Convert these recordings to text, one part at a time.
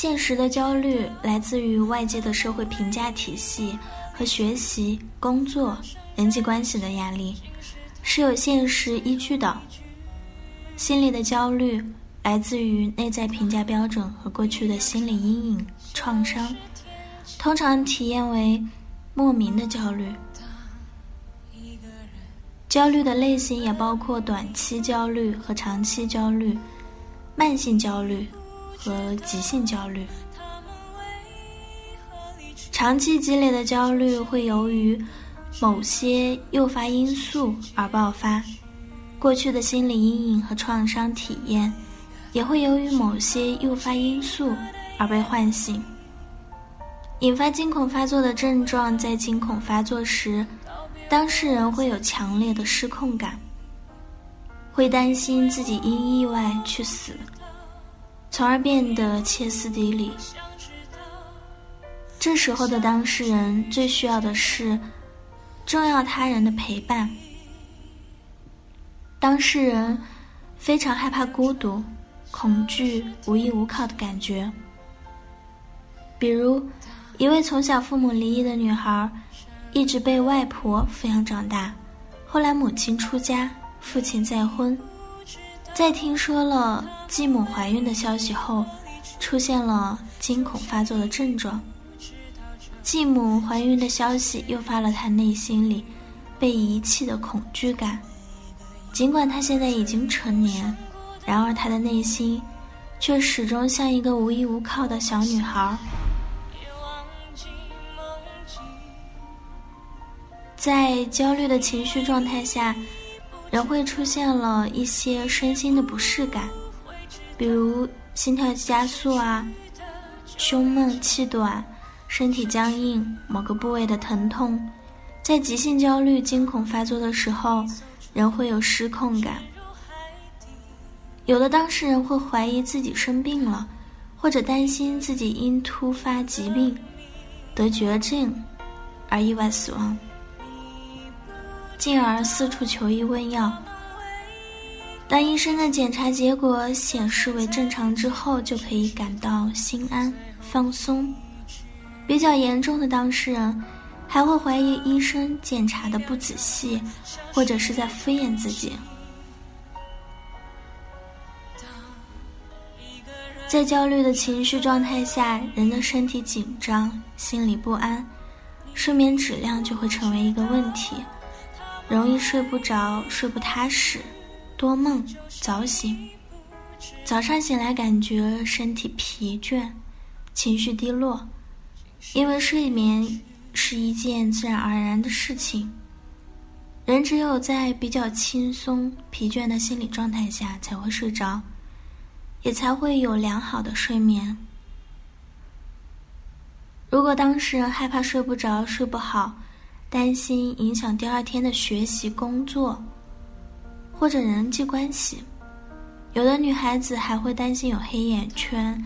现实的焦虑来自于外界的社会评价体系和学习、工作、人际关系的压力，是有现实依据的。心理的焦虑来自于内在评价标准和过去的心理阴影创伤，通常体验为莫名的焦虑。焦虑的类型也包括短期焦虑和长期焦虑、慢性焦虑。和急性焦虑，长期积累的焦虑会由于某些诱发因素而爆发，过去的心理阴影和创伤体验也会由于某些诱发因素而被唤醒，引发惊恐发作的症状。在惊恐发作时，当事人会有强烈的失控感，会担心自己因意外去死。从而变得歇斯底里。这时候的当事人最需要的是重要他人的陪伴。当事人非常害怕孤独、恐惧、无依无靠的感觉。比如，一位从小父母离异的女孩，一直被外婆抚养长大，后来母亲出家，父亲再婚。在听说了继母怀孕的消息后，出现了惊恐发作的症状。继母怀孕的消息诱发了他内心里被遗弃的恐惧感。尽管他现在已经成年，然而他的内心却始终像一个无依无靠的小女孩。在焦虑的情绪状态下。人会出现了一些身心的不适感，比如心跳加速啊、胸闷气短、身体僵硬、某个部位的疼痛。在急性焦虑、惊恐发作的时候，人会有失控感。有的当事人会怀疑自己生病了，或者担心自己因突发疾病得绝症而意外死亡。进而四处求医问药。当医生的检查结果显示为正常之后，就可以感到心安放松。比较严重的当事人还会怀疑医生检查的不仔细，或者是在敷衍自己。在焦虑的情绪状态下，人的身体紧张，心理不安，睡眠质量就会成为一个问题。容易睡不着，睡不踏实，多梦，早醒，早上醒来感觉身体疲倦，情绪低落。因为睡眠是一件自然而然的事情，人只有在比较轻松、疲倦的心理状态下才会睡着，也才会有良好的睡眠。如果当事人害怕睡不着、睡不好，担心影响第二天的学习、工作，或者人际关系。有的女孩子还会担心有黑眼圈、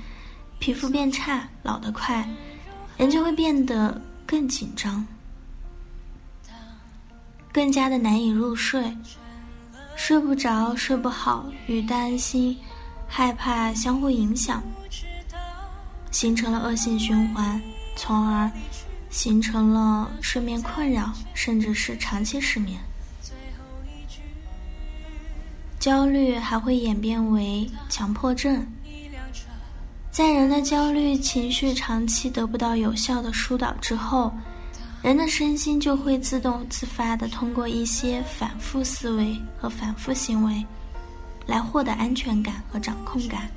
皮肤变差、老得快，人就会变得更紧张，更加的难以入睡，睡不着、睡不好，与担心、害怕相互影响，形成了恶性循环，从而。形成了睡眠困扰，甚至是长期失眠。焦虑还会演变为强迫症。在人的焦虑情绪长期得不到有效的疏导之后，人的身心就会自动自发的通过一些反复思维和反复行为，来获得安全感和掌控感。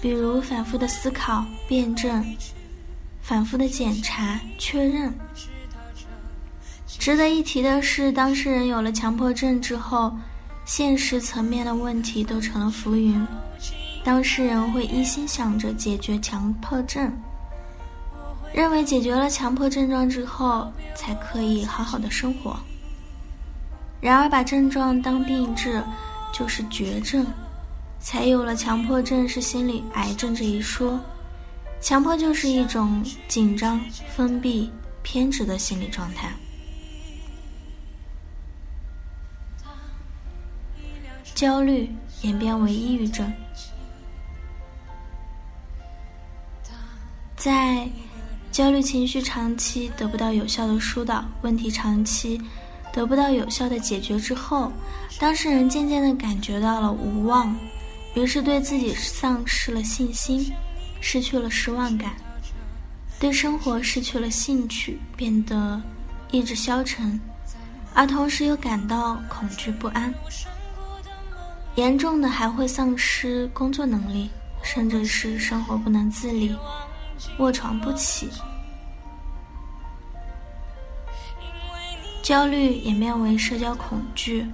比如反复的思考、辩证。反复的检查确认。值得一提的是，当事人有了强迫症之后，现实层面的问题都成了浮云。当事人会一心想着解决强迫症，认为解决了强迫症状之后才可以好好的生活。然而，把症状当病治就是绝症，才有了强迫症是心理癌症这一说。强迫就是一种紧张、封闭、偏执的心理状态。焦虑演变为抑郁症，在焦虑情绪长期得不到有效的疏导，问题长期得不到有效的解决之后，当事人渐渐的感觉到了无望，于是对自己丧失了信心，失去了失望感，对生活失去了兴趣，变得意志消沉，而同时又感到恐惧不安。严重的还会丧失工作能力，甚至是生活不能自理，卧床不起。焦虑演变为社交恐惧，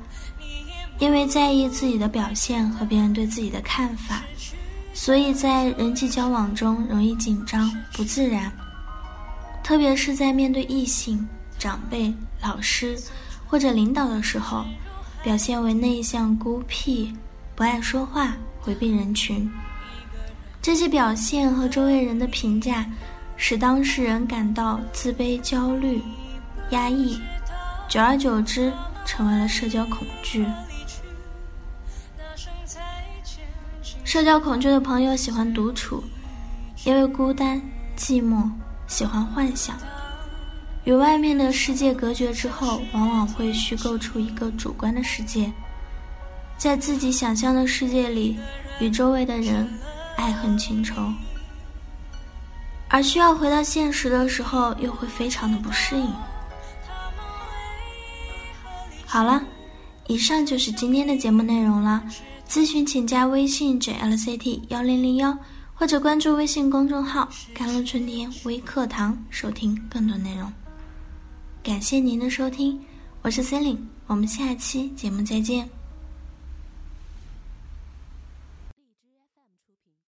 因为在意自己的表现和别人对自己的看法，所以在人际交往中容易紧张不自然，特别是在面对异性、长辈、老师或者领导的时候。表现为内向、孤僻、不爱说话、回避人群，这些表现和周围人的评价，使当事人感到自卑、焦虑、压抑，久而久之，成为了社交恐惧。社交恐惧的朋友喜欢独处，因为孤单、寂寞，喜欢幻想。与外面的世界隔绝之后，往往会虚构出一个主观的世界，在自己想象的世界里，与周围的人爱恨情仇，而需要回到现实的时候，又会非常的不适应。好了，以上就是今天的节目内容了。咨询请加微信 jlct 幺零零幺，或者关注微信公众号“甘露春天微课堂”，收听更多内容。感谢您的收听，我是 c e l i n e 我们下期节目再见。